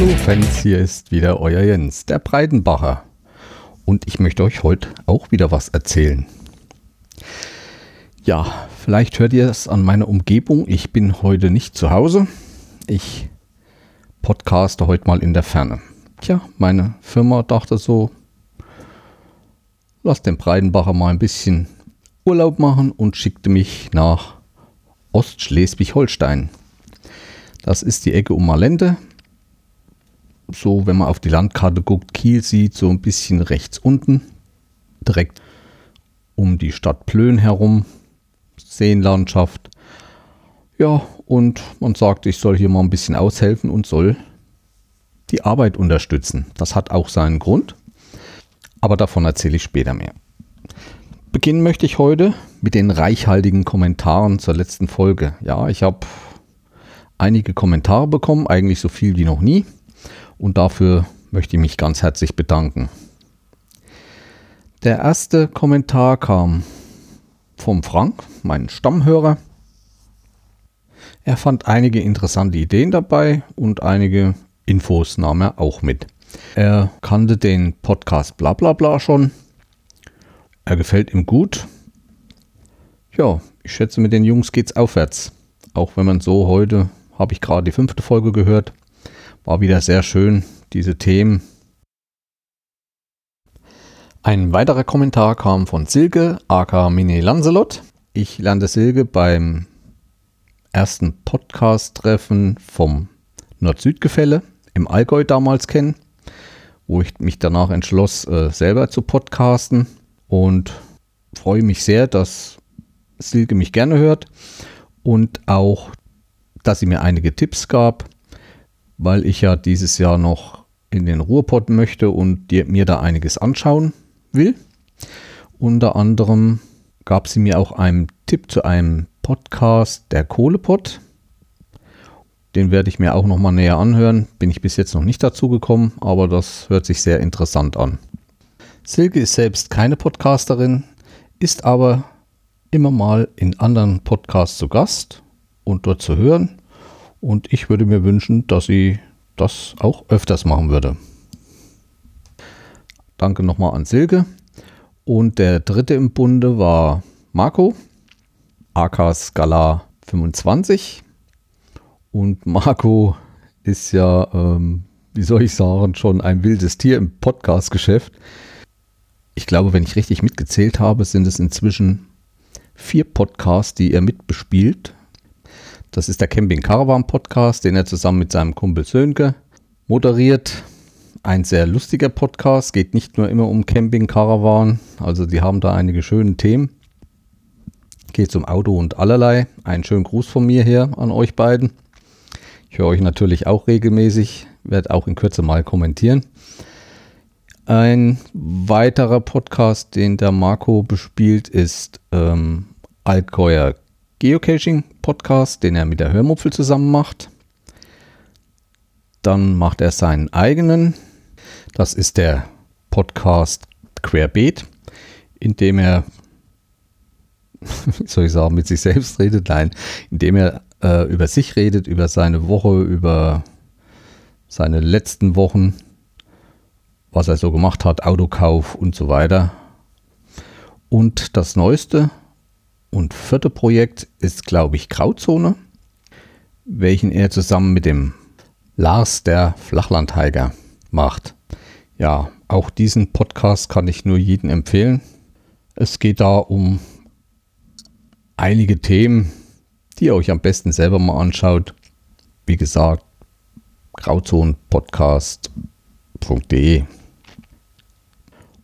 Hallo Fans, hier ist wieder euer Jens, der Breidenbacher. Und ich möchte euch heute auch wieder was erzählen. Ja, vielleicht hört ihr es an meiner Umgebung. Ich bin heute nicht zu Hause. Ich podcaste heute mal in der Ferne. Tja, meine Firma dachte so, lass den Breidenbacher mal ein bisschen Urlaub machen und schickte mich nach Ostschleswig-Holstein. Das ist die Ecke um Malente. So, wenn man auf die Landkarte guckt, Kiel sieht, so ein bisschen rechts unten, direkt um die Stadt Plön herum, Seenlandschaft. Ja, und man sagt, ich soll hier mal ein bisschen aushelfen und soll die Arbeit unterstützen. Das hat auch seinen Grund, aber davon erzähle ich später mehr. Beginnen möchte ich heute mit den reichhaltigen Kommentaren zur letzten Folge. Ja, ich habe einige Kommentare bekommen, eigentlich so viel wie noch nie. Und dafür möchte ich mich ganz herzlich bedanken. Der erste Kommentar kam vom Frank, mein Stammhörer. Er fand einige interessante Ideen dabei und einige Infos nahm er auch mit. Er kannte den Podcast Blablabla schon. Er gefällt ihm gut. Ja, ich schätze, mit den Jungs geht's aufwärts. Auch wenn man so heute habe ich gerade die fünfte Folge gehört. War wieder sehr schön, diese Themen. Ein weiterer Kommentar kam von Silke, aka Mini Lancelot. Ich lernte Silke beim ersten Podcast-Treffen vom Nord-Süd-Gefälle im Allgäu damals kennen, wo ich mich danach entschloss, äh, selber zu podcasten und freue mich sehr, dass Silke mich gerne hört und auch dass sie mir einige Tipps gab, weil ich ja dieses Jahr noch in den Ruhrpott möchte und mir da einiges anschauen will. Unter anderem gab sie mir auch einen Tipp zu einem Podcast, der Kohlepott. Den werde ich mir auch noch mal näher anhören. Bin ich bis jetzt noch nicht dazu gekommen, aber das hört sich sehr interessant an. Silke ist selbst keine Podcasterin, ist aber immer mal in anderen Podcasts zu Gast und dort zu hören. Und ich würde mir wünschen, dass sie das auch öfters machen würde. Danke nochmal an Silke. Und der dritte im Bunde war Marco, AK Scala 25. Und Marco ist ja, ähm, wie soll ich sagen, schon ein wildes Tier im Podcast-Geschäft. Ich glaube, wenn ich richtig mitgezählt habe, sind es inzwischen vier Podcasts, die er mitbespielt. Das ist der Camping Caravan Podcast, den er zusammen mit seinem Kumpel Sönke moderiert. Ein sehr lustiger Podcast, geht nicht nur immer um Camping Caravan, also die haben da einige schöne Themen. Geht um Auto und allerlei. Einen schönen Gruß von mir hier an euch beiden. Ich höre euch natürlich auch regelmäßig, werde auch in Kürze mal kommentieren. Ein weiterer Podcast, den der Marco bespielt, ist ähm, Allgäuer Geocaching Podcast, den er mit der Hörmupfel zusammen macht. Dann macht er seinen eigenen. Das ist der Podcast Querbeet, in dem er, wie soll ich sagen, mit sich selbst redet. Nein, in dem er äh, über sich redet, über seine Woche, über seine letzten Wochen, was er so gemacht hat, Autokauf und so weiter. Und das Neueste, und vierte Projekt ist, glaube ich, Grauzone, welchen er zusammen mit dem Lars, der Flachlandheiger, macht. Ja, auch diesen Podcast kann ich nur jedem empfehlen. Es geht da um einige Themen, die ihr euch am besten selber mal anschaut. Wie gesagt, grauzonenpodcast.de.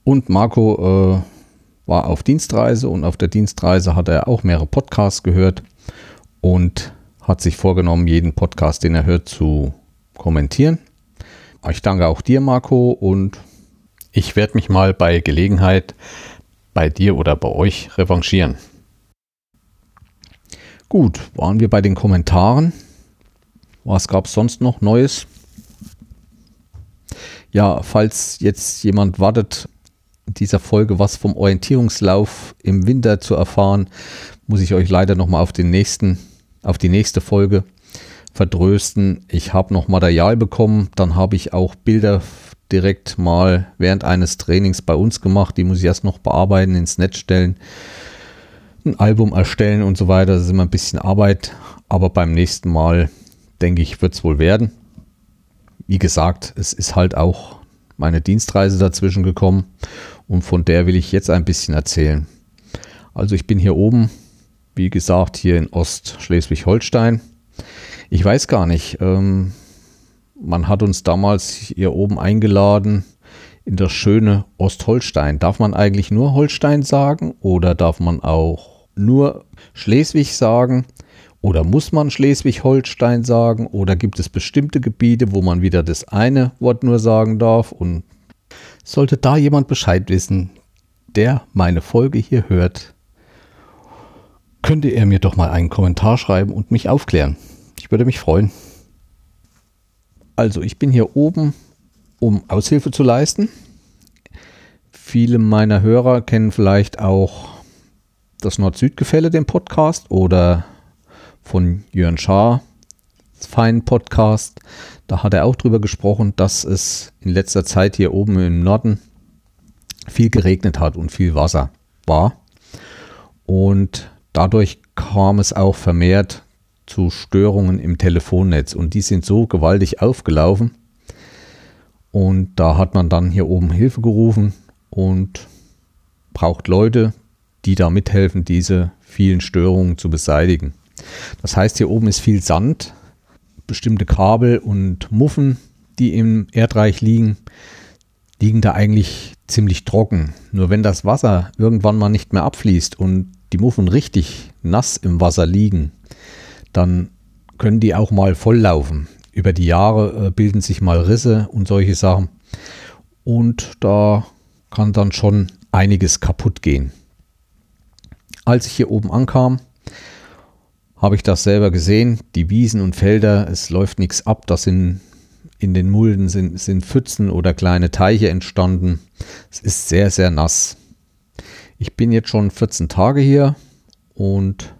Und Marco äh, war auf Dienstreise und auf der Dienstreise hat er auch mehrere Podcasts gehört und hat sich vorgenommen, jeden Podcast, den er hört, zu kommentieren. Ich danke auch dir, Marco, und ich werde mich mal bei Gelegenheit bei dir oder bei euch revanchieren. Gut, waren wir bei den Kommentaren. Was gab es sonst noch Neues? Ja, falls jetzt jemand wartet dieser Folge was vom Orientierungslauf im Winter zu erfahren, muss ich euch leider nochmal auf den nächsten, auf die nächste Folge vertrösten. Ich habe noch Material bekommen, dann habe ich auch Bilder direkt mal während eines Trainings bei uns gemacht. Die muss ich erst noch bearbeiten, ins Netz stellen, ein Album erstellen und so weiter. Das ist immer ein bisschen Arbeit, aber beim nächsten Mal denke ich, wird es wohl werden. Wie gesagt, es ist halt auch meine Dienstreise dazwischen gekommen und von der will ich jetzt ein bisschen erzählen. Also ich bin hier oben, wie gesagt, hier in Ostschleswig-Holstein. Ich weiß gar nicht, ähm, man hat uns damals hier oben eingeladen in das schöne Ostholstein. Darf man eigentlich nur Holstein sagen oder darf man auch nur Schleswig sagen? Oder muss man Schleswig-Holstein sagen? Oder gibt es bestimmte Gebiete, wo man wieder das eine Wort nur sagen darf? Und sollte da jemand Bescheid wissen, der meine Folge hier hört, könnte er mir doch mal einen Kommentar schreiben und mich aufklären. Ich würde mich freuen. Also, ich bin hier oben, um Aushilfe zu leisten. Viele meiner Hörer kennen vielleicht auch das Nord-Süd-Gefälle, den Podcast, oder von Jörn Schaar, feinen Podcast. Da hat er auch drüber gesprochen, dass es in letzter Zeit hier oben im Norden viel geregnet hat und viel Wasser war. Und dadurch kam es auch vermehrt zu Störungen im Telefonnetz und die sind so gewaltig aufgelaufen. Und da hat man dann hier oben Hilfe gerufen und braucht Leute, die da mithelfen, diese vielen Störungen zu beseitigen. Das heißt, hier oben ist viel Sand, bestimmte Kabel und Muffen, die im Erdreich liegen, liegen da eigentlich ziemlich trocken. Nur wenn das Wasser irgendwann mal nicht mehr abfließt und die Muffen richtig nass im Wasser liegen, dann können die auch mal volllaufen. Über die Jahre äh, bilden sich mal Risse und solche Sachen. Und da kann dann schon einiges kaputt gehen. Als ich hier oben ankam, habe ich das selber gesehen. Die Wiesen und Felder, es läuft nichts ab. Das sind in den Mulden sind, sind Pfützen oder kleine Teiche entstanden. Es ist sehr, sehr nass. Ich bin jetzt schon 14 Tage hier und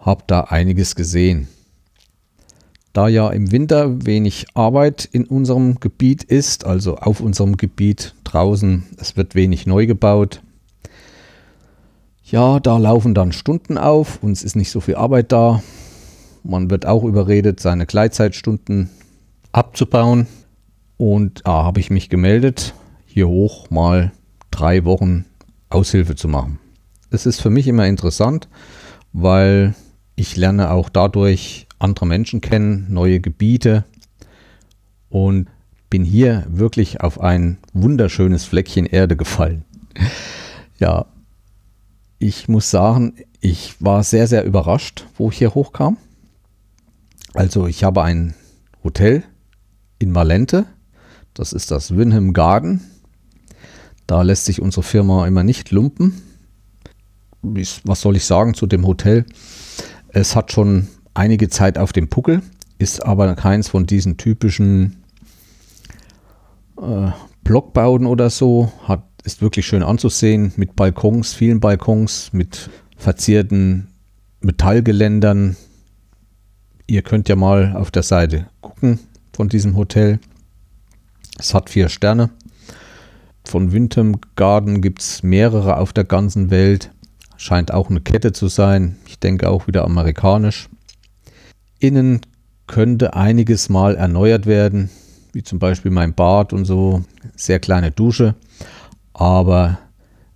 habe da einiges gesehen. Da ja im Winter wenig Arbeit in unserem Gebiet ist, also auf unserem Gebiet draußen, es wird wenig neu gebaut, ja, da laufen dann Stunden auf, uns ist nicht so viel Arbeit da. Man wird auch überredet, seine Gleitzeitstunden abzubauen. Und da habe ich mich gemeldet, hier hoch mal drei Wochen Aushilfe zu machen. Es ist für mich immer interessant, weil ich lerne auch dadurch andere Menschen kennen, neue Gebiete und bin hier wirklich auf ein wunderschönes Fleckchen Erde gefallen. Ja, ich muss sagen, ich war sehr, sehr überrascht, wo ich hier hochkam. Also ich habe ein Hotel in Malente. Das ist das Winham Garden. Da lässt sich unsere Firma immer nicht lumpen. Was soll ich sagen zu dem Hotel? Es hat schon einige Zeit auf dem Puckel, ist aber keins von diesen typischen äh, Blockbauten oder so, hat ist wirklich schön anzusehen mit Balkons, vielen Balkons, mit verzierten Metallgeländern. Ihr könnt ja mal auf der Seite gucken von diesem Hotel. Es hat vier Sterne. Von Windham Garden gibt es mehrere auf der ganzen Welt. Scheint auch eine Kette zu sein. Ich denke auch wieder amerikanisch. Innen könnte einiges mal erneuert werden, wie zum Beispiel mein Bad und so. Sehr kleine Dusche aber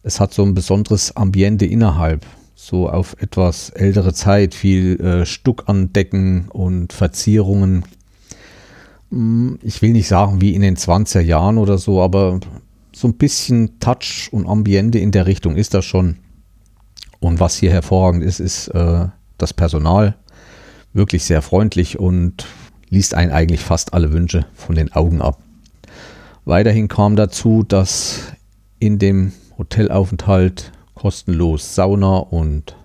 es hat so ein besonderes Ambiente innerhalb. So auf etwas ältere Zeit, viel äh, Stuck an Decken und Verzierungen. Hm, ich will nicht sagen wie in den 20er Jahren oder so, aber so ein bisschen Touch und Ambiente in der Richtung ist das schon. Und was hier hervorragend ist, ist äh, das Personal. Wirklich sehr freundlich und liest einen eigentlich fast alle Wünsche von den Augen ab. Weiterhin kam dazu, dass in dem Hotelaufenthalt kostenlos Sauna und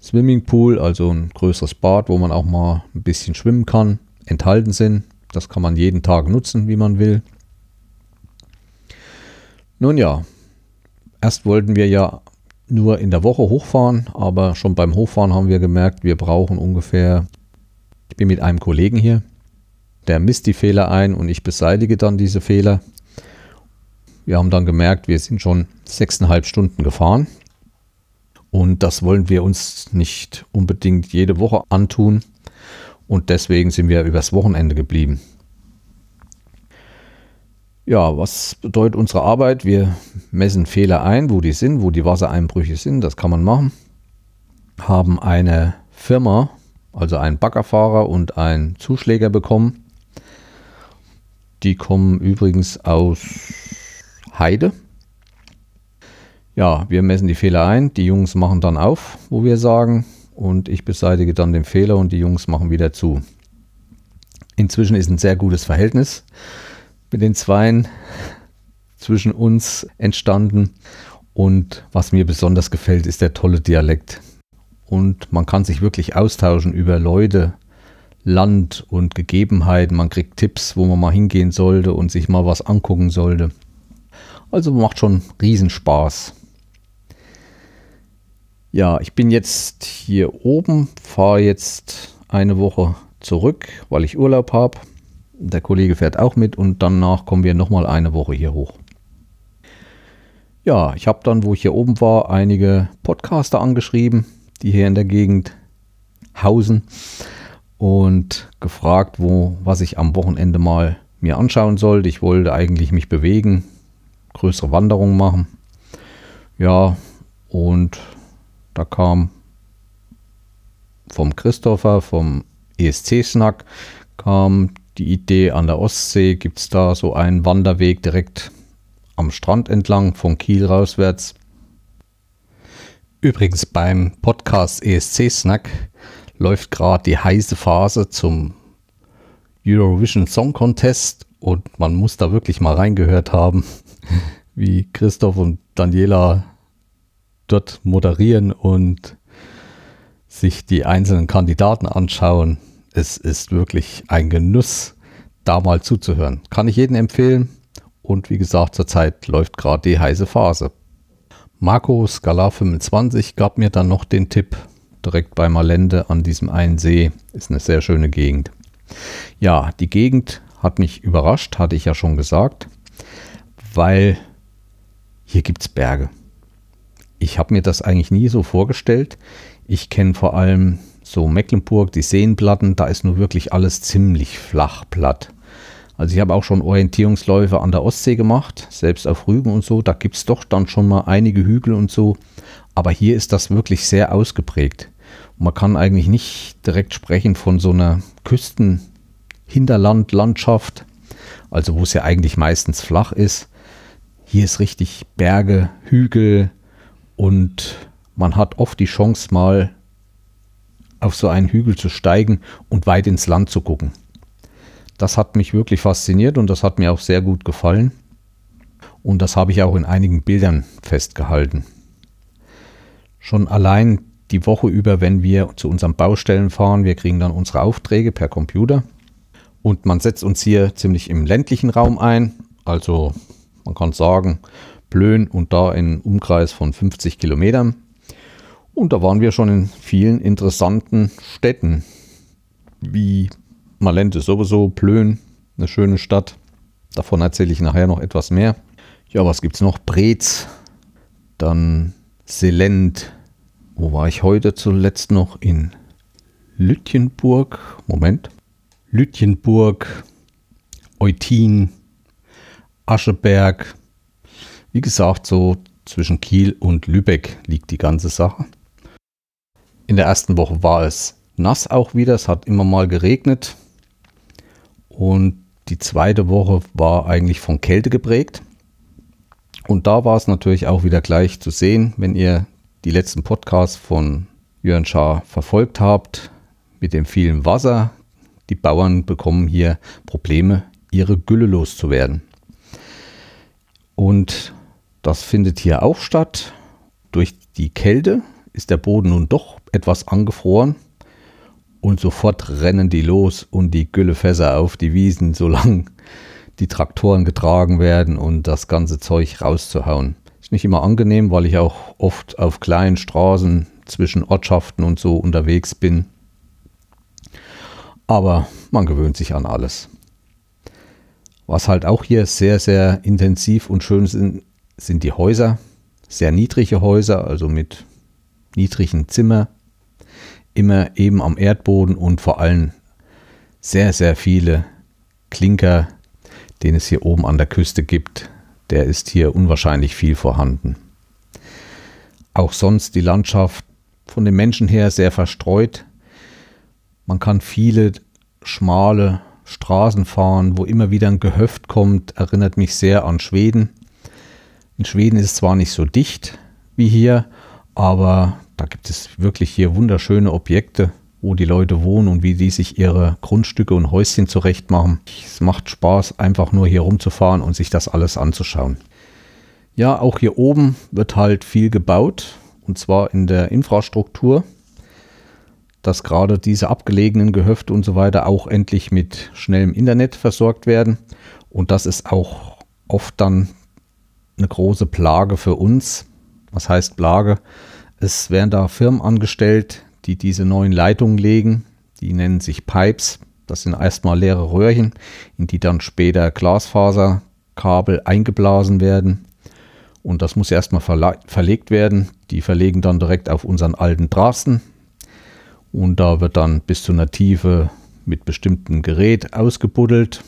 Swimmingpool, also ein größeres Bad, wo man auch mal ein bisschen schwimmen kann, enthalten sind. Das kann man jeden Tag nutzen, wie man will. Nun ja, erst wollten wir ja nur in der Woche hochfahren, aber schon beim Hochfahren haben wir gemerkt, wir brauchen ungefähr Ich bin mit einem Kollegen hier, der misst die Fehler ein und ich beseitige dann diese Fehler. Wir haben dann gemerkt, wir sind schon sechseinhalb Stunden gefahren. Und das wollen wir uns nicht unbedingt jede Woche antun. Und deswegen sind wir übers Wochenende geblieben. Ja, was bedeutet unsere Arbeit? Wir messen Fehler ein, wo die sind, wo die Wassereinbrüche sind. Das kann man machen. Haben eine Firma, also einen Baggerfahrer und einen Zuschläger bekommen. Die kommen übrigens aus Heide. Ja, wir messen die Fehler ein. Die Jungs machen dann auf, wo wir sagen. Und ich beseitige dann den Fehler und die Jungs machen wieder zu. Inzwischen ist ein sehr gutes Verhältnis mit den Zweien zwischen uns entstanden. Und was mir besonders gefällt, ist der tolle Dialekt. Und man kann sich wirklich austauschen über Leute, Land und Gegebenheiten. Man kriegt Tipps, wo man mal hingehen sollte und sich mal was angucken sollte. Also macht schon Riesenspaß. Ja, ich bin jetzt hier oben, fahre jetzt eine Woche zurück, weil ich Urlaub habe. Der Kollege fährt auch mit und danach kommen wir nochmal eine Woche hier hoch. Ja, ich habe dann, wo ich hier oben war, einige Podcaster angeschrieben, die hier in der Gegend hausen und gefragt, wo, was ich am Wochenende mal mir anschauen sollte. Ich wollte eigentlich mich bewegen, größere Wanderungen machen. Ja, und da kam vom Christopher, vom ESC-Snack, kam die Idee, an der Ostsee gibt es da so einen Wanderweg direkt am Strand entlang, von Kiel rauswärts. Übrigens beim Podcast ESC Snack läuft gerade die heiße Phase zum Eurovision Song Contest und man muss da wirklich mal reingehört haben, wie Christoph und Daniela dort moderieren und sich die einzelnen Kandidaten anschauen es ist wirklich ein Genuss, da mal zuzuhören. Kann ich jedem empfehlen. Und wie gesagt, zurzeit läuft gerade die heiße Phase. Marco Scala 25 gab mir dann noch den Tipp, direkt bei Malende an diesem einen See. Ist eine sehr schöne Gegend. Ja, die Gegend hat mich überrascht, hatte ich ja schon gesagt, weil hier gibt es Berge. Ich habe mir das eigentlich nie so vorgestellt. Ich kenne vor allem so Mecklenburg, die Seenplatten, da ist nur wirklich alles ziemlich flach platt. Also ich habe auch schon Orientierungsläufe an der Ostsee gemacht, selbst auf Rügen und so. Da gibt es doch dann schon mal einige Hügel und so. Aber hier ist das wirklich sehr ausgeprägt. Und man kann eigentlich nicht direkt sprechen von so einer Küstenhinterlandlandschaft, also wo es ja eigentlich meistens flach ist. Hier ist richtig Berge, Hügel und man hat oft die Chance mal auf so einen Hügel zu steigen und weit ins Land zu gucken. Das hat mich wirklich fasziniert und das hat mir auch sehr gut gefallen. Und das habe ich auch in einigen Bildern festgehalten. Schon allein die Woche über, wenn wir zu unseren Baustellen fahren, wir kriegen dann unsere Aufträge per Computer. Und man setzt uns hier ziemlich im ländlichen Raum ein. Also man kann sagen, Plön und da in Umkreis von 50 Kilometern. Und da waren wir schon in vielen interessanten Städten, wie Malente sowieso, Plön, eine schöne Stadt. Davon erzähle ich nachher noch etwas mehr. Ja, was gibt es noch? Brez, dann Selend. Wo war ich heute zuletzt noch? In Lütjenburg. Moment. Lütjenburg, Eutin, Ascheberg. Wie gesagt, so zwischen Kiel und Lübeck liegt die ganze Sache. In der ersten Woche war es nass auch wieder, es hat immer mal geregnet. Und die zweite Woche war eigentlich von Kälte geprägt. Und da war es natürlich auch wieder gleich zu sehen, wenn ihr die letzten Podcasts von Jörn Schaar verfolgt habt, mit dem vielen Wasser. Die Bauern bekommen hier Probleme, ihre Gülle loszuwerden. Und das findet hier auch statt. Durch die Kälte ist der Boden nun doch etwas angefroren und sofort rennen die los und die Güllefässer auf die Wiesen, solange die Traktoren getragen werden und das ganze Zeug rauszuhauen. Ist nicht immer angenehm, weil ich auch oft auf kleinen Straßen zwischen Ortschaften und so unterwegs bin. Aber man gewöhnt sich an alles. Was halt auch hier sehr, sehr intensiv und schön sind, sind die Häuser. Sehr niedrige Häuser, also mit niedrigen Zimmer. Immer eben am Erdboden und vor allem sehr, sehr viele Klinker, den es hier oben an der Küste gibt. Der ist hier unwahrscheinlich viel vorhanden. Auch sonst die Landschaft von den Menschen her sehr verstreut. Man kann viele schmale Straßen fahren, wo immer wieder ein Gehöft kommt, erinnert mich sehr an Schweden. In Schweden ist es zwar nicht so dicht wie hier, aber da gibt es wirklich hier wunderschöne Objekte, wo die Leute wohnen und wie die sich ihre Grundstücke und Häuschen zurechtmachen. Es macht Spaß, einfach nur hier rumzufahren und sich das alles anzuschauen. Ja, auch hier oben wird halt viel gebaut und zwar in der Infrastruktur dass gerade diese abgelegenen Gehöfte und so weiter auch endlich mit schnellem Internet versorgt werden. Und das ist auch oft dann eine große Plage für uns. Was heißt Plage? Es werden da Firmen angestellt, die diese neuen Leitungen legen. Die nennen sich Pipes. Das sind erstmal leere Röhrchen, in die dann später Glasfaserkabel eingeblasen werden. Und das muss erstmal verlegt werden. Die verlegen dann direkt auf unseren alten Drasten, und da wird dann bis zu einer Tiefe mit bestimmtem Gerät ausgebuddelt.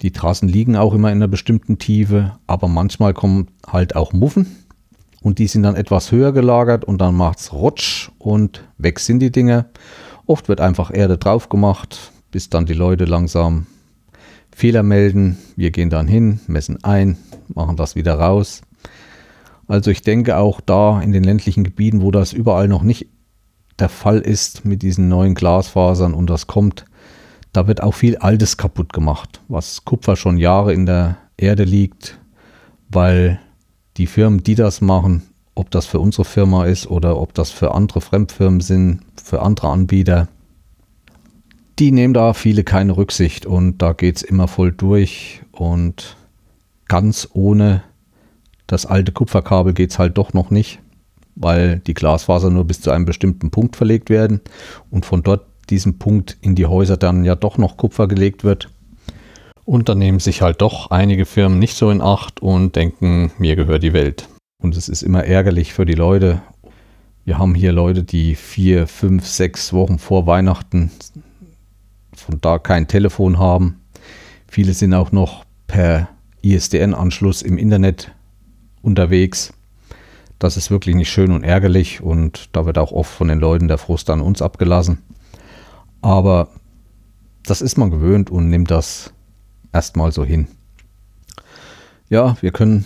Die Trassen liegen auch immer in einer bestimmten Tiefe, aber manchmal kommen halt auch Muffen und die sind dann etwas höher gelagert und dann macht es Rutsch und weg sind die Dinge. Oft wird einfach Erde drauf gemacht, bis dann die Leute langsam Fehler melden. Wir gehen dann hin, messen ein, machen das wieder raus. Also ich denke auch da in den ländlichen Gebieten, wo das überall noch nicht der Fall ist mit diesen neuen Glasfasern und das kommt, da wird auch viel Altes kaputt gemacht, was Kupfer schon Jahre in der Erde liegt, weil die Firmen, die das machen, ob das für unsere Firma ist oder ob das für andere Fremdfirmen sind, für andere Anbieter, die nehmen da viele keine Rücksicht und da geht es immer voll durch und ganz ohne das alte Kupferkabel geht es halt doch noch nicht weil die Glasfaser nur bis zu einem bestimmten Punkt verlegt werden und von dort diesem Punkt in die Häuser dann ja doch noch Kupfer gelegt wird. Und dann nehmen sich halt doch einige Firmen nicht so in Acht und denken, mir gehört die Welt. Und es ist immer ärgerlich für die Leute. Wir haben hier Leute, die vier, fünf, sechs Wochen vor Weihnachten von da kein Telefon haben. Viele sind auch noch per ISDN-Anschluss im Internet unterwegs. Das ist wirklich nicht schön und ärgerlich und da wird auch oft von den Leuten der Frust an uns abgelassen. Aber das ist man gewöhnt und nimmt das erstmal so hin. Ja, wir können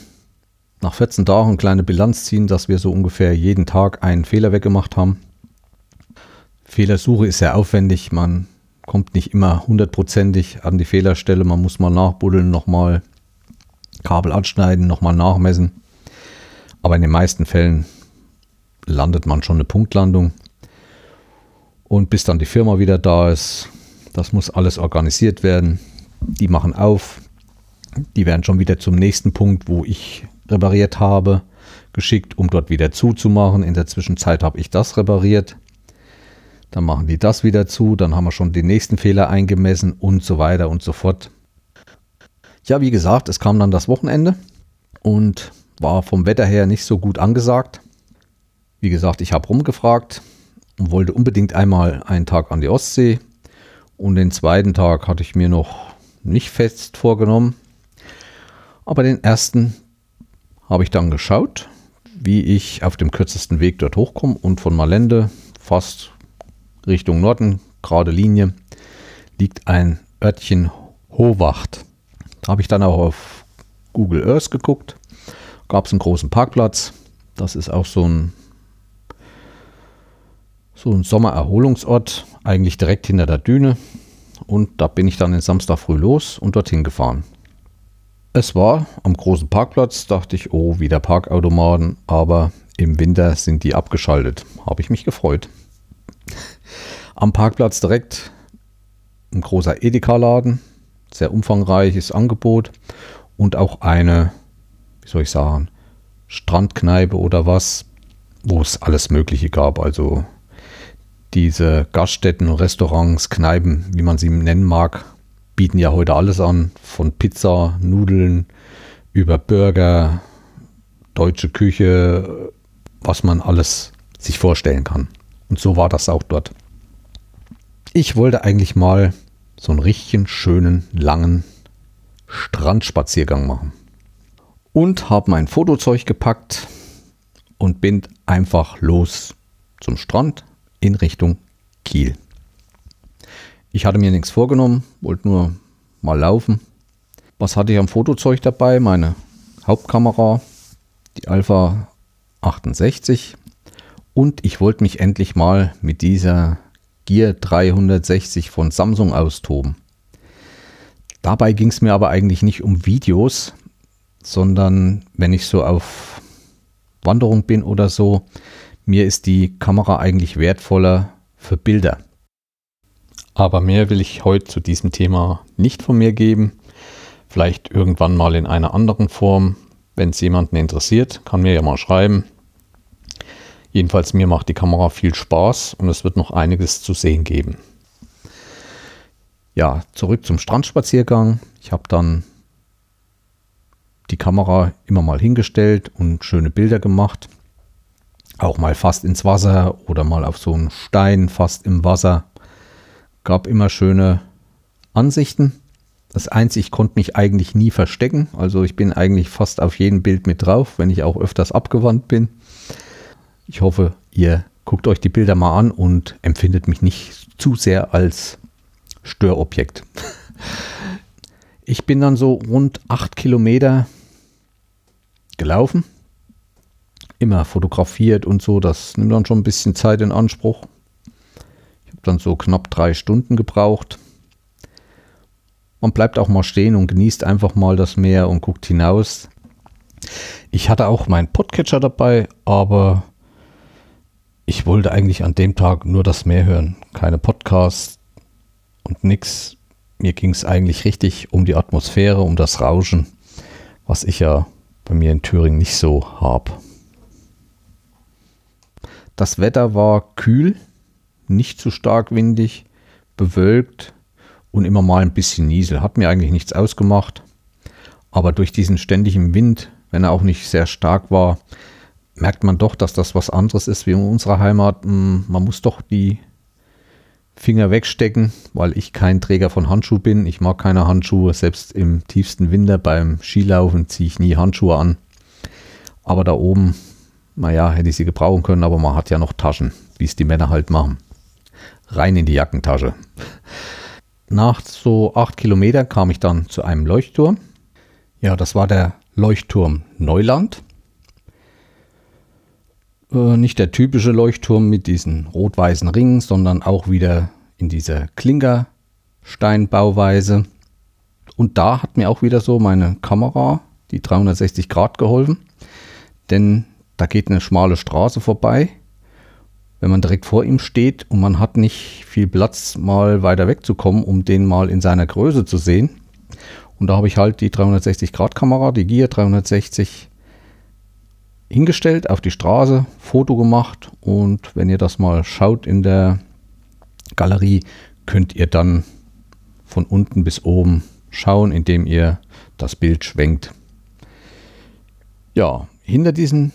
nach 14 Tagen eine kleine Bilanz ziehen, dass wir so ungefähr jeden Tag einen Fehler weggemacht haben. Fehlersuche ist sehr aufwendig, man kommt nicht immer hundertprozentig an die Fehlerstelle, man muss mal nachbuddeln, nochmal Kabel anschneiden, nochmal nachmessen. Aber in den meisten Fällen landet man schon eine Punktlandung. Und bis dann die Firma wieder da ist, das muss alles organisiert werden. Die machen auf. Die werden schon wieder zum nächsten Punkt, wo ich repariert habe, geschickt, um dort wieder zuzumachen. In der Zwischenzeit habe ich das repariert. Dann machen die das wieder zu. Dann haben wir schon den nächsten Fehler eingemessen und so weiter und so fort. Ja, wie gesagt, es kam dann das Wochenende und war vom Wetter her nicht so gut angesagt. Wie gesagt, ich habe rumgefragt und wollte unbedingt einmal einen Tag an die Ostsee. Und den zweiten Tag hatte ich mir noch nicht fest vorgenommen. Aber den ersten habe ich dann geschaut, wie ich auf dem kürzesten Weg dort hochkomme und von Malende fast Richtung Norden, gerade Linie, liegt ein Örtchen Hohwacht. Da habe ich dann auch auf Google Earth geguckt gab es einen großen Parkplatz. Das ist auch so ein, so ein Sommererholungsort, eigentlich direkt hinter der Düne. Und da bin ich dann den Samstag früh los und dorthin gefahren. Es war am großen Parkplatz, dachte ich, oh, wieder Parkautomaten, aber im Winter sind die abgeschaltet. Habe ich mich gefreut. Am Parkplatz direkt ein großer Edeka-Laden, sehr umfangreiches Angebot und auch eine soll ich sagen, Strandkneipe oder was, wo es alles Mögliche gab. Also Diese Gaststätten, Restaurants, Kneipen, wie man sie nennen mag, bieten ja heute alles an. Von Pizza, Nudeln über Burger, deutsche Küche, was man alles sich vorstellen kann. Und so war das auch dort. Ich wollte eigentlich mal so einen richtigen schönen, langen Strandspaziergang machen. Und habe mein Fotozeug gepackt und bin einfach los zum Strand in Richtung Kiel. Ich hatte mir nichts vorgenommen, wollte nur mal laufen. Was hatte ich am Fotozeug dabei? Meine Hauptkamera, die Alpha 68. Und ich wollte mich endlich mal mit dieser Gear 360 von Samsung austoben. Dabei ging es mir aber eigentlich nicht um Videos, sondern wenn ich so auf Wanderung bin oder so, mir ist die Kamera eigentlich wertvoller für Bilder. Aber mehr will ich heute zu diesem Thema nicht von mir geben. Vielleicht irgendwann mal in einer anderen Form. Wenn es jemanden interessiert, kann mir ja mal schreiben. Jedenfalls mir macht die Kamera viel Spaß und es wird noch einiges zu sehen geben. Ja, zurück zum Strandspaziergang. Ich habe dann die Kamera immer mal hingestellt und schöne Bilder gemacht. Auch mal fast ins Wasser oder mal auf so einen Stein fast im Wasser. Gab immer schöne Ansichten. Das Einzige, ich konnte mich eigentlich nie verstecken. Also ich bin eigentlich fast auf jedem Bild mit drauf, wenn ich auch öfters abgewandt bin. Ich hoffe, ihr guckt euch die Bilder mal an und empfindet mich nicht zu sehr als Störobjekt. Ich bin dann so rund acht Kilometer gelaufen, immer fotografiert und so. Das nimmt dann schon ein bisschen Zeit in Anspruch. Ich habe dann so knapp drei Stunden gebraucht. Man bleibt auch mal stehen und genießt einfach mal das Meer und guckt hinaus. Ich hatte auch meinen Podcatcher dabei, aber ich wollte eigentlich an dem Tag nur das Meer hören. Keine Podcasts und nichts. Mir ging es eigentlich richtig um die Atmosphäre, um das Rauschen, was ich ja bei mir in Thüringen nicht so habe. Das Wetter war kühl, nicht zu stark windig, bewölkt und immer mal ein bisschen Niesel. Hat mir eigentlich nichts ausgemacht. Aber durch diesen ständigen Wind, wenn er auch nicht sehr stark war, merkt man doch, dass das was anderes ist wie in unserer Heimat. Hm, man muss doch die Finger wegstecken, weil ich kein Träger von Handschuhen bin. Ich mag keine Handschuhe. Selbst im tiefsten Winter beim Skilaufen ziehe ich nie Handschuhe an. Aber da oben, naja, hätte ich sie gebrauchen können, aber man hat ja noch Taschen, wie es die Männer halt machen. Rein in die Jackentasche. Nach so acht Kilometern kam ich dann zu einem Leuchtturm. Ja, das war der Leuchtturm Neuland. Äh, nicht der typische Leuchtturm mit diesen rot-weißen Ringen, sondern auch wieder in dieser Klinkersteinbauweise. Und da hat mir auch wieder so meine Kamera, die 360 Grad geholfen, denn da geht eine schmale Straße vorbei. Wenn man direkt vor ihm steht und man hat nicht viel Platz, mal weiter wegzukommen, um den mal in seiner Größe zu sehen. Und da habe ich halt die 360 Grad Kamera, die Gear 360 hingestellt auf die Straße, Foto gemacht und wenn ihr das mal schaut in der Galerie, könnt ihr dann von unten bis oben schauen, indem ihr das Bild schwenkt. Ja, hinter diesem,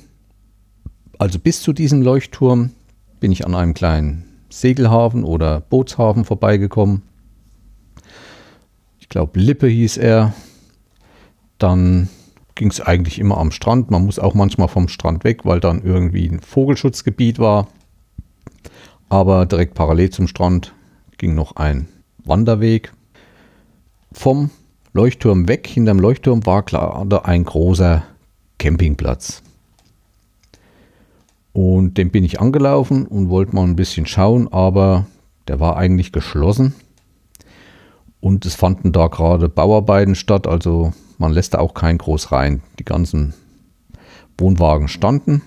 also bis zu diesem Leuchtturm, bin ich an einem kleinen Segelhafen oder Bootshafen vorbeigekommen. Ich glaube, Lippe hieß er. Dann ging es eigentlich immer am Strand. Man muss auch manchmal vom Strand weg, weil dann irgendwie ein Vogelschutzgebiet war. Aber direkt parallel zum Strand ging noch ein Wanderweg. Vom Leuchtturm weg, hinterm Leuchtturm war klar ein großer Campingplatz. Und den bin ich angelaufen und wollte mal ein bisschen schauen, aber der war eigentlich geschlossen. Und es fanden da gerade Bauarbeiten statt, also man lässt da auch kein groß rein. Die ganzen Wohnwagen standen.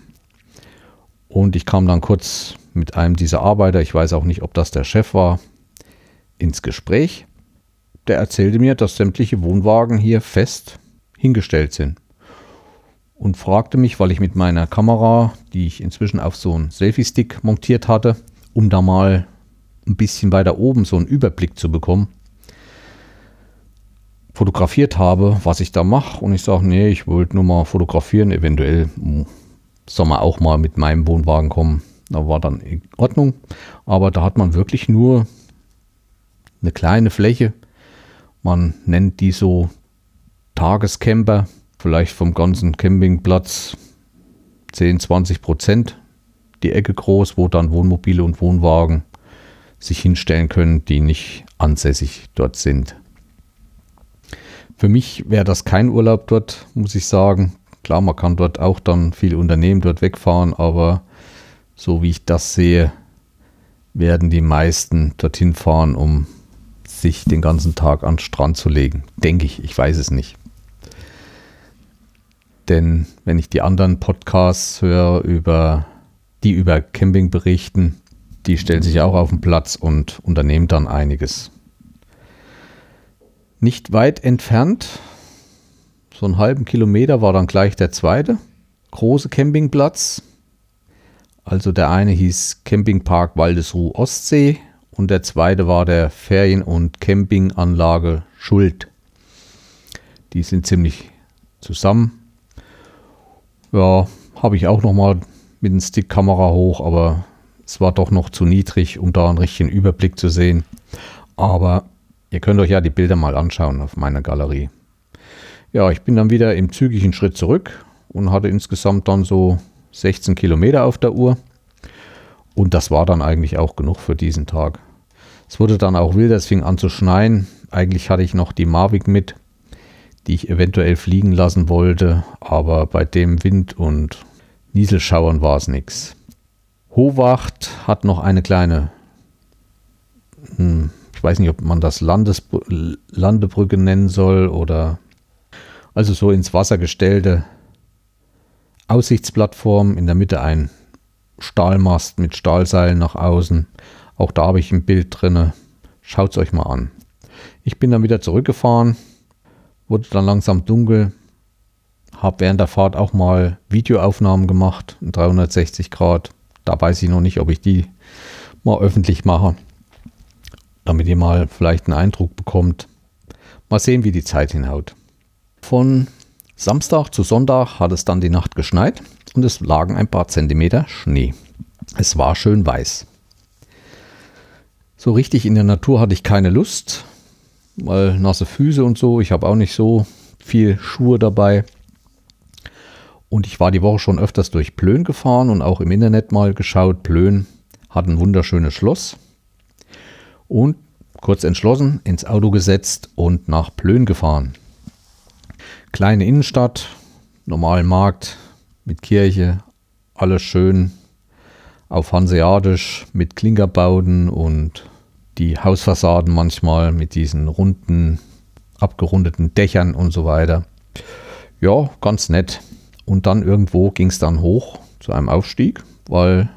Und ich kam dann kurz mit einem dieser Arbeiter, ich weiß auch nicht, ob das der Chef war, ins Gespräch. Der erzählte mir, dass sämtliche Wohnwagen hier fest hingestellt sind. Und fragte mich, weil ich mit meiner Kamera, die ich inzwischen auf so einen Selfie-Stick montiert hatte, um da mal ein bisschen weiter oben so einen Überblick zu bekommen, fotografiert habe, was ich da mache. Und ich sage, nee, ich wollte nur mal fotografieren. Eventuell soll man auch mal mit meinem Wohnwagen kommen. Da war dann in Ordnung. Aber da hat man wirklich nur eine kleine Fläche. Man nennt die so Tagescamper. Vielleicht vom ganzen Campingplatz 10, 20 Prozent die Ecke groß, wo dann Wohnmobile und Wohnwagen sich hinstellen können, die nicht ansässig dort sind. Für mich wäre das kein Urlaub dort, muss ich sagen. Klar, man kann dort auch dann viele Unternehmen dort wegfahren, aber so wie ich das sehe, werden die meisten dorthin fahren, um sich den ganzen Tag an den Strand zu legen. Denke ich, ich weiß es nicht. Denn wenn ich die anderen Podcasts höre, über, die über Camping berichten, die stellen sich auch auf den Platz und unternehmen dann einiges. Nicht weit entfernt, so einen halben Kilometer, war dann gleich der zweite große Campingplatz. Also der eine hieß Campingpark Waldesruh Ostsee und der zweite war der Ferien- und Campinganlage Schuld. Die sind ziemlich zusammen. Ja, habe ich auch noch mal mit dem Stick-Kamera hoch, aber es war doch noch zu niedrig, um da einen richtigen Überblick zu sehen. Aber ihr könnt euch ja die Bilder mal anschauen auf meiner Galerie. Ja, ich bin dann wieder im zügigen Schritt zurück und hatte insgesamt dann so 16 Kilometer auf der Uhr. Und das war dann eigentlich auch genug für diesen Tag. Es wurde dann auch wild, es fing an zu schneien. Eigentlich hatte ich noch die Mavic mit, die ich eventuell fliegen lassen wollte, aber bei dem Wind und Nieselschauern war es nichts. Howacht hat noch eine kleine, hm, ich weiß nicht, ob man das Landes Landebrücke nennen soll oder also so ins Wasser gestellte Aussichtsplattform, in der Mitte ein Stahlmast mit Stahlseilen nach außen. Auch da habe ich ein Bild drin. Schaut es euch mal an. Ich bin dann wieder zurückgefahren, wurde dann langsam dunkel, habe während der Fahrt auch mal Videoaufnahmen gemacht in 360 Grad. Da weiß ich noch nicht, ob ich die mal öffentlich mache, damit ihr mal vielleicht einen Eindruck bekommt. Mal sehen, wie die Zeit hinhaut. Von Samstag zu Sonntag hat es dann die Nacht geschneit und es lagen ein paar Zentimeter Schnee. Es war schön weiß. So richtig in der Natur hatte ich keine Lust, weil nasse Füße und so. Ich habe auch nicht so viel Schuhe dabei. Und ich war die Woche schon öfters durch Plön gefahren und auch im Internet mal geschaut. Plön hat ein wunderschönes Schloss. Und kurz entschlossen ins Auto gesetzt und nach Plön gefahren. Kleine Innenstadt, normalen Markt mit Kirche, alles schön auf Hanseatisch mit Klinkerbauten und die Hausfassaden manchmal mit diesen runden, abgerundeten Dächern und so weiter. Ja, ganz nett. Und dann irgendwo ging es dann hoch zu einem Aufstieg, weil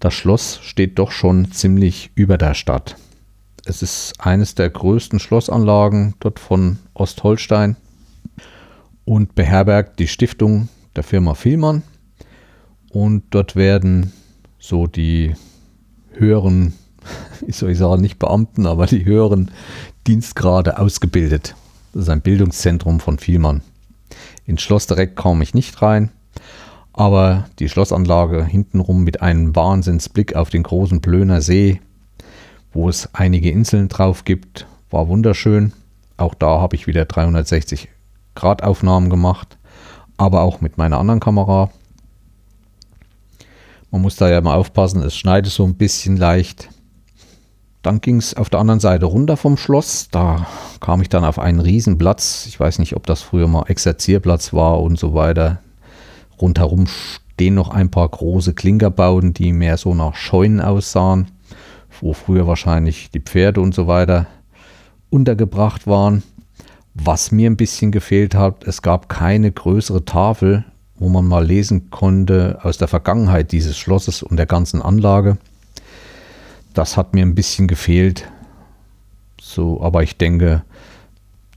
das Schloss steht doch schon ziemlich über der Stadt. Es ist eines der größten Schlossanlagen dort von Ostholstein und beherbergt die Stiftung der Firma Vielmann. Und dort werden so die höheren, ich soll ich sagen, nicht Beamten, aber die höheren Dienstgrade ausgebildet. Das ist ein Bildungszentrum von Vielmann. Ins Schloss direkt kam ich nicht rein, aber die Schlossanlage hintenrum mit einem Wahnsinnsblick auf den großen Plöner See, wo es einige Inseln drauf gibt, war wunderschön. Auch da habe ich wieder 360 Grad-Aufnahmen gemacht, aber auch mit meiner anderen Kamera. Man muss da ja mal aufpassen, es schneidet so ein bisschen leicht. Dann ging es auf der anderen Seite runter vom Schloss. Da kam ich dann auf einen Riesenplatz. Ich weiß nicht, ob das früher mal Exerzierplatz war und so weiter. Rundherum stehen noch ein paar große Klinkerbauten, die mehr so nach Scheunen aussahen, wo früher wahrscheinlich die Pferde und so weiter untergebracht waren. Was mir ein bisschen gefehlt hat, es gab keine größere Tafel, wo man mal lesen konnte aus der Vergangenheit dieses Schlosses und der ganzen Anlage. Das hat mir ein bisschen gefehlt. So, aber ich denke,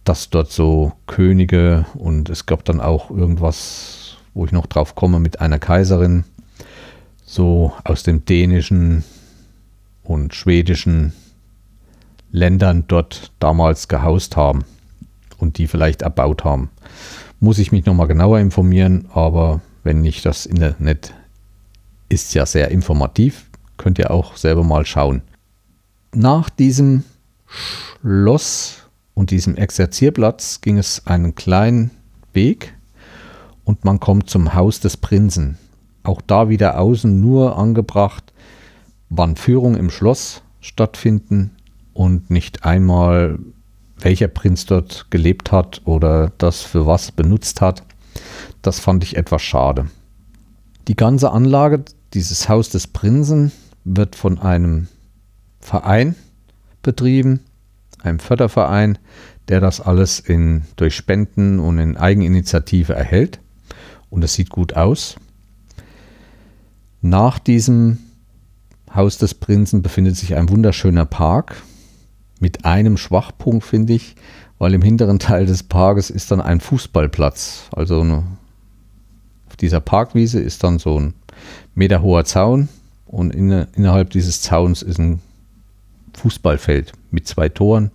dass dort so Könige und es gab dann auch irgendwas, wo ich noch drauf komme mit einer Kaiserin. so aus dem dänischen und schwedischen Ländern dort damals gehaust haben und die vielleicht erbaut haben. Muss ich mich nochmal genauer informieren, aber wenn nicht, das Internet ist ja sehr informativ, könnt ihr auch selber mal schauen. Nach diesem Schloss und diesem Exerzierplatz ging es einen kleinen Weg und man kommt zum Haus des Prinzen. Auch da wieder außen nur angebracht, wann Führung im Schloss stattfinden und nicht einmal welcher Prinz dort gelebt hat oder das für was benutzt hat. Das fand ich etwas schade. Die ganze Anlage, dieses Haus des Prinzen, wird von einem Verein betrieben, einem Förderverein, der das alles in, durch Spenden und in Eigeninitiative erhält. Und es sieht gut aus. Nach diesem Haus des Prinzen befindet sich ein wunderschöner Park mit einem Schwachpunkt, finde ich, weil im hinteren Teil des Parkes ist dann ein Fußballplatz. Also eine, auf dieser Parkwiese ist dann so ein meterhoher Zaun und in, innerhalb dieses Zauns ist ein Fußballfeld mit zwei Toren.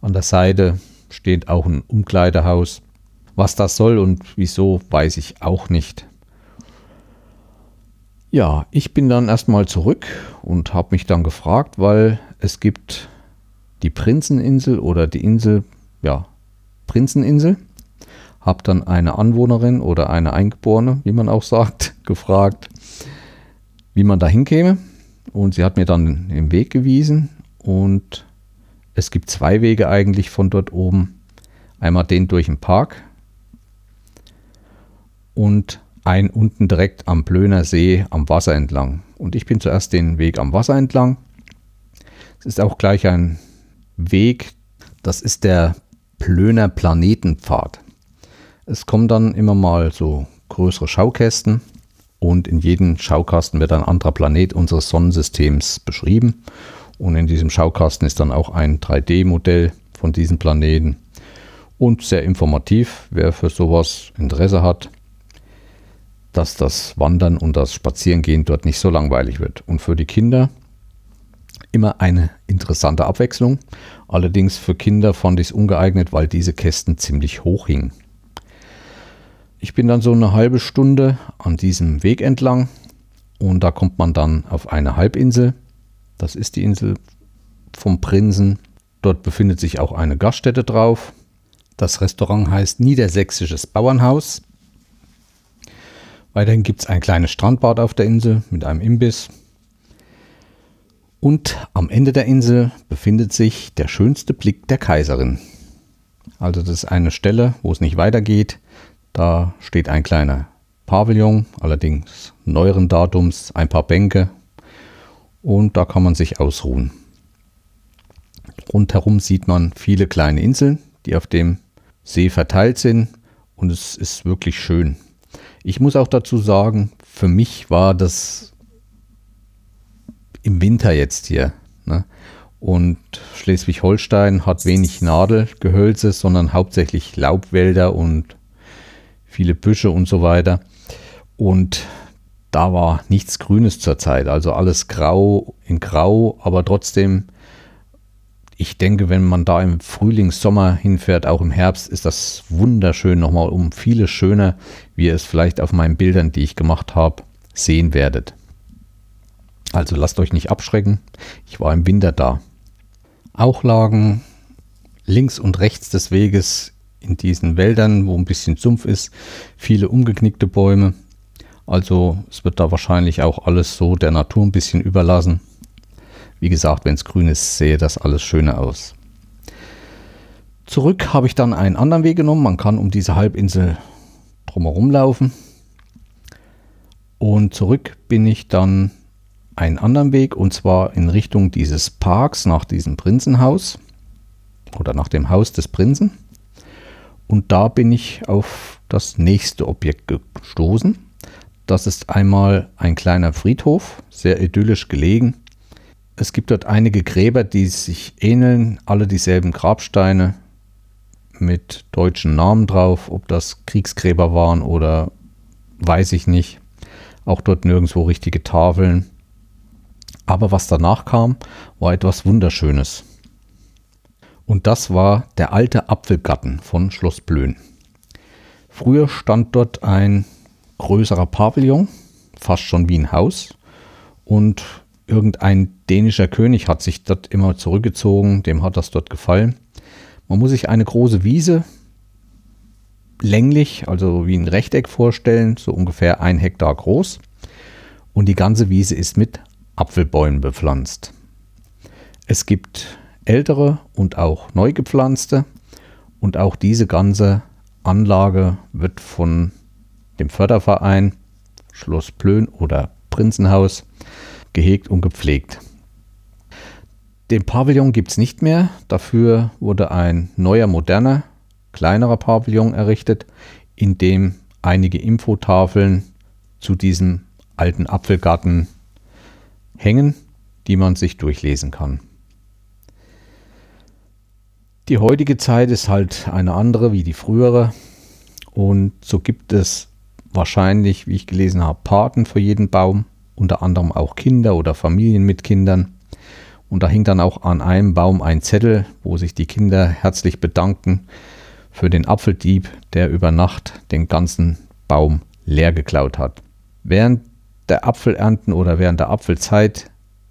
An der Seite steht auch ein Umkleidehaus. Was das soll und wieso, weiß ich auch nicht. Ja, ich bin dann erstmal zurück und habe mich dann gefragt, weil es gibt die Prinzeninsel oder die Insel, ja, Prinzeninsel. Habe dann eine Anwohnerin oder eine Eingeborene, wie man auch sagt, gefragt, wie man da hinkäme. Und sie hat mir dann den Weg gewiesen. Und es gibt zwei Wege eigentlich von dort oben. Einmal den durch den Park und ein unten direkt am Plöner See am Wasser entlang. Und ich bin zuerst den Weg am Wasser entlang. Es ist auch gleich ein Weg, das ist der Plöner Planetenpfad. Es kommen dann immer mal so größere Schaukästen und in jedem Schaukasten wird ein anderer Planet unseres Sonnensystems beschrieben. Und in diesem Schaukasten ist dann auch ein 3D-Modell von diesem Planeten. Und sehr informativ, wer für sowas Interesse hat, dass das Wandern und das Spazierengehen dort nicht so langweilig wird. Und für die Kinder immer eine interessante Abwechslung. Allerdings für Kinder fand ich es ungeeignet, weil diese Kästen ziemlich hoch hingen. Ich bin dann so eine halbe Stunde an diesem Weg entlang und da kommt man dann auf eine Halbinsel. Das ist die Insel vom Prinzen. Dort befindet sich auch eine Gaststätte drauf. Das Restaurant heißt Niedersächsisches Bauernhaus. Weiterhin gibt es ein kleines Strandbad auf der Insel mit einem Imbiss. Und am Ende der Insel befindet sich der schönste Blick der Kaiserin. Also das ist eine Stelle, wo es nicht weitergeht. Da steht ein kleiner Pavillon, allerdings neueren Datums, ein paar Bänke und da kann man sich ausruhen. Rundherum sieht man viele kleine Inseln, die auf dem See verteilt sind und es ist wirklich schön. Ich muss auch dazu sagen, für mich war das im Winter jetzt hier. Ne? Und Schleswig-Holstein hat wenig Nadelgehölze, sondern hauptsächlich Laubwälder und viele Büsche und so weiter. Und da war nichts Grünes zurzeit, also alles grau in grau, aber trotzdem, ich denke, wenn man da im Frühling, Sommer hinfährt, auch im Herbst, ist das wunderschön, nochmal um vieles schöner, wie ihr es vielleicht auf meinen Bildern, die ich gemacht habe, sehen werdet. Also lasst euch nicht abschrecken. Ich war im Winter da. Auch lagen links und rechts des Weges in diesen Wäldern, wo ein bisschen Sumpf ist, viele umgeknickte Bäume. Also es wird da wahrscheinlich auch alles so der Natur ein bisschen überlassen. Wie gesagt, wenn es grün ist, sehe das alles schöner aus. Zurück habe ich dann einen anderen Weg genommen. Man kann um diese Halbinsel drumherum laufen. Und zurück bin ich dann einen anderen Weg und zwar in Richtung dieses Parks nach diesem Prinzenhaus oder nach dem Haus des Prinzen. Und da bin ich auf das nächste Objekt gestoßen. Das ist einmal ein kleiner Friedhof, sehr idyllisch gelegen. Es gibt dort einige Gräber, die sich ähneln, alle dieselben Grabsteine mit deutschen Namen drauf. Ob das Kriegsgräber waren oder weiß ich nicht. Auch dort nirgendwo richtige Tafeln. Aber was danach kam, war etwas Wunderschönes. Und das war der alte Apfelgarten von Schloss Blöen. Früher stand dort ein größerer Pavillon, fast schon wie ein Haus. Und irgendein dänischer König hat sich dort immer zurückgezogen, dem hat das dort gefallen. Man muss sich eine große Wiese länglich, also wie ein Rechteck vorstellen, so ungefähr ein Hektar groß. Und die ganze Wiese ist mit Apfelbäumen bepflanzt. Es gibt ältere und auch neu gepflanzte. Und auch diese ganze Anlage wird von dem Förderverein Schloss Plön oder Prinzenhaus gehegt und gepflegt. Den Pavillon gibt es nicht mehr. Dafür wurde ein neuer, moderner, kleinerer Pavillon errichtet, in dem einige Infotafeln zu diesem alten Apfelgarten hängen, die man sich durchlesen kann. Die heutige Zeit ist halt eine andere wie die frühere. Und so gibt es wahrscheinlich, wie ich gelesen habe, Paten für jeden Baum, unter anderem auch Kinder oder Familien mit Kindern. Und da hängt dann auch an einem Baum ein Zettel, wo sich die Kinder herzlich bedanken für den Apfeldieb, der über Nacht den ganzen Baum leer geklaut hat. Während der Apfelernten oder während der Apfelzeit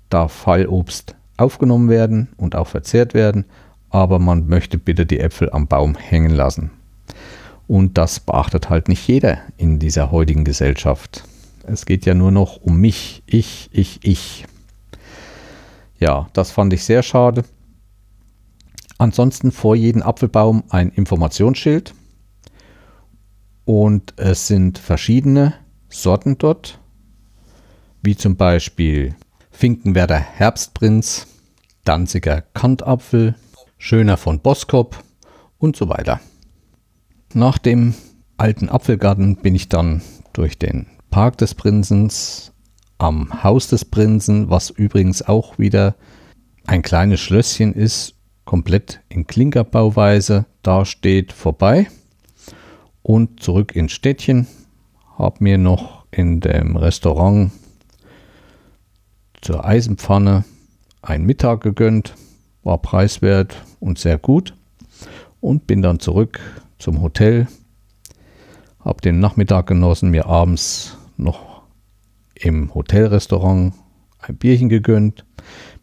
darf Fallobst aufgenommen werden und auch verzehrt werden, aber man möchte bitte die Äpfel am Baum hängen lassen. Und das beachtet halt nicht jeder in dieser heutigen Gesellschaft. Es geht ja nur noch um mich, ich, ich, ich. Ja, das fand ich sehr schade. Ansonsten vor jedem Apfelbaum ein Informationsschild. Und es sind verschiedene Sorten dort, wie zum Beispiel Finkenwerder Herbstprinz, Danziger Kantapfel, Schöner von Boskop und so weiter. Nach dem alten Apfelgarten bin ich dann durch den Park des Prinzens am Haus des Prinzen, was übrigens auch wieder ein kleines Schlösschen ist, komplett in Klinkerbauweise dasteht, vorbei. Und zurück ins Städtchen. Habe mir noch in dem Restaurant zur Eisenpfanne einen Mittag gegönnt. War preiswert und sehr gut. Und bin dann zurück zum Hotel, habe den Nachmittag genossen, mir abends noch im Hotelrestaurant ein Bierchen gegönnt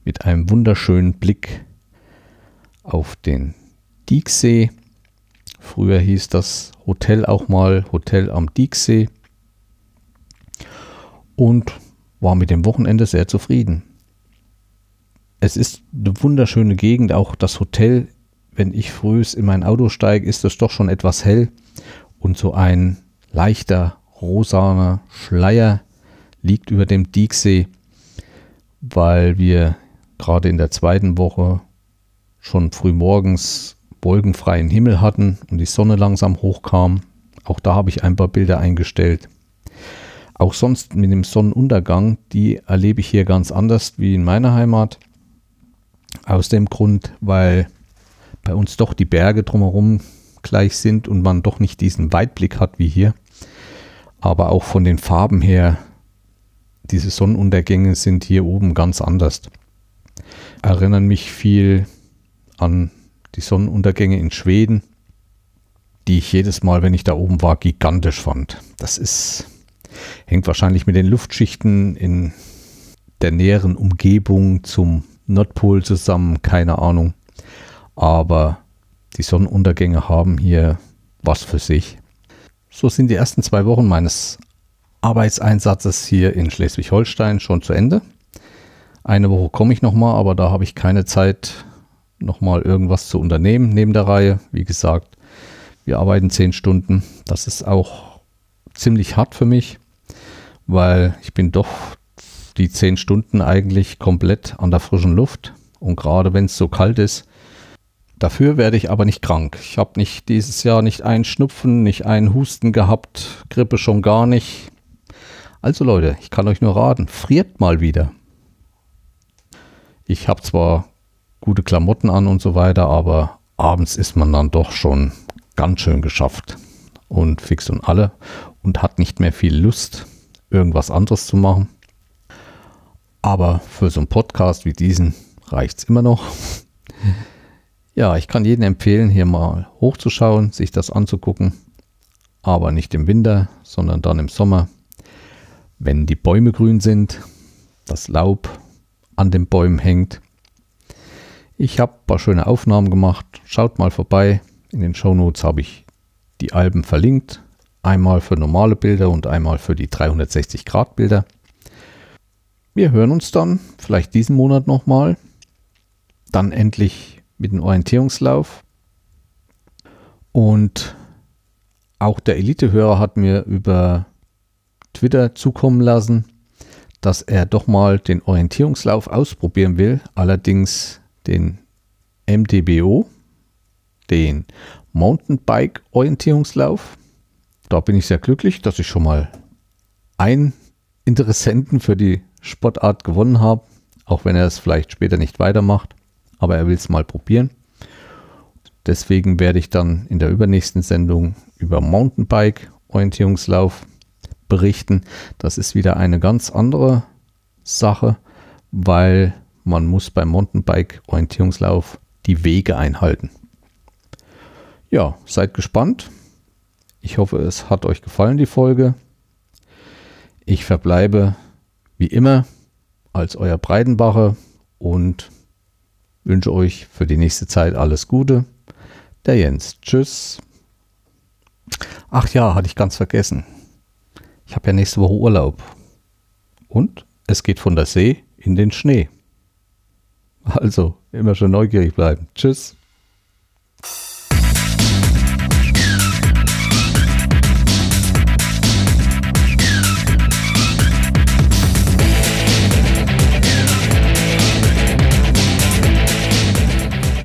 mit einem wunderschönen Blick auf den Dieksee. Früher hieß das Hotel auch mal Hotel am Dieksee und war mit dem Wochenende sehr zufrieden es ist eine wunderschöne Gegend, auch das Hotel. Wenn ich früh in mein Auto steige, ist es doch schon etwas hell und so ein leichter rosaner Schleier liegt über dem Dieksee, weil wir gerade in der zweiten Woche schon früh morgens wolkenfreien Himmel hatten und die Sonne langsam hochkam. Auch da habe ich ein paar Bilder eingestellt. Auch sonst mit dem Sonnenuntergang, die erlebe ich hier ganz anders wie in meiner Heimat. Aus dem Grund, weil bei uns doch die Berge drumherum gleich sind und man doch nicht diesen Weitblick hat wie hier. Aber auch von den Farben her, diese Sonnenuntergänge sind hier oben ganz anders. Erinnern mich viel an die Sonnenuntergänge in Schweden, die ich jedes Mal, wenn ich da oben war, gigantisch fand. Das ist, hängt wahrscheinlich mit den Luftschichten in der näheren Umgebung zum Nordpol zusammen, keine Ahnung. Aber die Sonnenuntergänge haben hier was für sich. So sind die ersten zwei Wochen meines Arbeitseinsatzes hier in Schleswig-Holstein schon zu Ende. Eine Woche komme ich nochmal, aber da habe ich keine Zeit, nochmal irgendwas zu unternehmen neben der Reihe. Wie gesagt, wir arbeiten zehn Stunden. Das ist auch ziemlich hart für mich, weil ich bin doch die zehn Stunden eigentlich komplett an der frischen Luft. Und gerade wenn es so kalt ist, dafür werde ich aber nicht krank. Ich habe nicht dieses Jahr nicht einen Schnupfen, nicht einen Husten gehabt, Grippe schon gar nicht. Also Leute, ich kann euch nur raten, friert mal wieder. Ich habe zwar gute Klamotten an und so weiter, aber abends ist man dann doch schon ganz schön geschafft und fix und alle und hat nicht mehr viel Lust irgendwas anderes zu machen. Aber für so einen Podcast wie diesen reicht es immer noch. Ja, ich kann jedem empfehlen, hier mal hochzuschauen, sich das anzugucken. Aber nicht im Winter, sondern dann im Sommer, wenn die Bäume grün sind, das Laub an den Bäumen hängt. Ich habe ein paar schöne Aufnahmen gemacht. Schaut mal vorbei. In den Shownotes habe ich die Alben verlinkt. Einmal für normale Bilder und einmal für die 360 Grad Bilder. Wir hören uns dann vielleicht diesen Monat nochmal. Dann endlich mit dem Orientierungslauf. Und auch der Elite-Hörer hat mir über Twitter zukommen lassen, dass er doch mal den Orientierungslauf ausprobieren will, allerdings den MTBO, den Mountainbike Orientierungslauf. Da bin ich sehr glücklich, dass ich schon mal einen Interessenten für die Sportart gewonnen habe, auch wenn er es vielleicht später nicht weitermacht, aber er will es mal probieren. Deswegen werde ich dann in der übernächsten Sendung über Mountainbike Orientierungslauf berichten. Das ist wieder eine ganz andere Sache, weil man muss beim Mountainbike Orientierungslauf die Wege einhalten. Ja, seid gespannt. Ich hoffe, es hat euch gefallen, die Folge. Ich verbleibe wie immer als euer Breitenbacher und wünsche euch für die nächste Zeit alles Gute. Der Jens. Tschüss. Ach ja, hatte ich ganz vergessen. Ich habe ja nächste Woche Urlaub. Und es geht von der See in den Schnee. Also immer schon neugierig bleiben. Tschüss.